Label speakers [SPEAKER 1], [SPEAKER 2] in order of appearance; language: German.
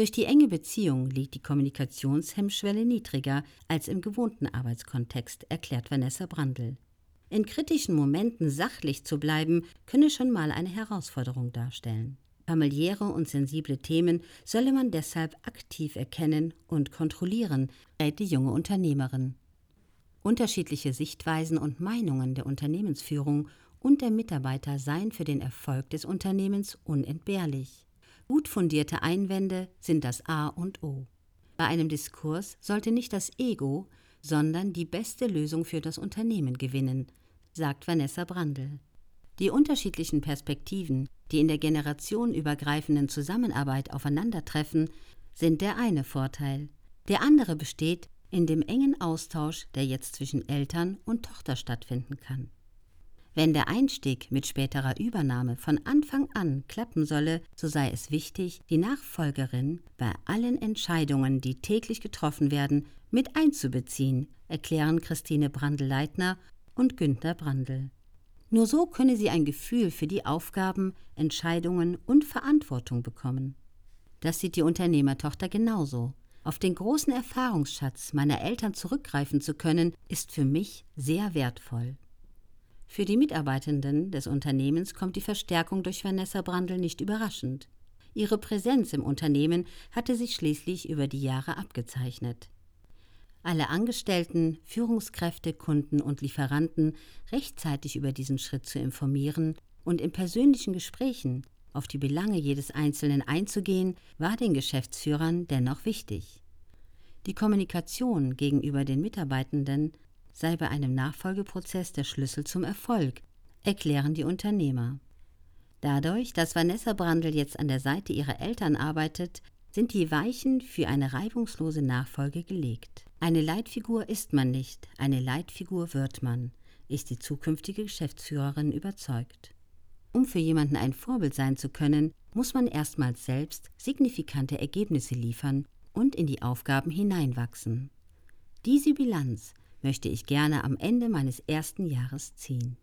[SPEAKER 1] Durch die enge Beziehung liegt die Kommunikationshemmschwelle niedriger als im gewohnten Arbeitskontext, erklärt Vanessa Brandl. In kritischen Momenten sachlich zu bleiben, könne schon mal eine Herausforderung darstellen. Familiäre und sensible Themen solle man deshalb aktiv erkennen und kontrollieren, rät die junge Unternehmerin. Unterschiedliche Sichtweisen und Meinungen der Unternehmensführung und der Mitarbeiter seien für den Erfolg des Unternehmens unentbehrlich. Gut fundierte Einwände sind das A und O. Bei einem Diskurs sollte nicht das Ego, sondern die beste Lösung für das Unternehmen gewinnen, sagt Vanessa Brandl. Die unterschiedlichen Perspektiven, die in der generationenübergreifenden Zusammenarbeit aufeinandertreffen, sind der eine Vorteil. Der andere besteht in dem engen Austausch, der jetzt zwischen Eltern und Tochter stattfinden kann. Wenn der Einstieg mit späterer Übernahme von Anfang an klappen solle, so sei es wichtig, die Nachfolgerin bei allen Entscheidungen, die täglich getroffen werden, mit einzubeziehen, erklären Christine Brandl-Leitner und Günther Brandl. Nur so könne sie ein Gefühl für die Aufgaben, Entscheidungen und Verantwortung bekommen. Das sieht die Unternehmertochter genauso. Auf den großen Erfahrungsschatz meiner Eltern zurückgreifen zu können, ist für mich sehr wertvoll. Für die Mitarbeitenden des Unternehmens kommt die Verstärkung durch Vanessa Brandl nicht überraschend. Ihre Präsenz im Unternehmen hatte sich schließlich über die Jahre abgezeichnet alle Angestellten, Führungskräfte, Kunden und Lieferanten rechtzeitig über diesen Schritt zu informieren und in persönlichen Gesprächen auf die Belange jedes Einzelnen einzugehen, war den Geschäftsführern dennoch wichtig. Die Kommunikation gegenüber den Mitarbeitenden sei bei einem Nachfolgeprozess der Schlüssel zum Erfolg, erklären die Unternehmer. Dadurch, dass Vanessa Brandl jetzt an der Seite ihrer Eltern arbeitet, sind die Weichen für eine reibungslose Nachfolge gelegt. Eine Leitfigur ist man nicht, eine Leitfigur wird man, ist die zukünftige Geschäftsführerin überzeugt. Um für jemanden ein Vorbild sein zu können, muss man erstmals selbst signifikante Ergebnisse liefern und in die Aufgaben hineinwachsen. Diese Bilanz möchte ich gerne am Ende meines ersten Jahres ziehen.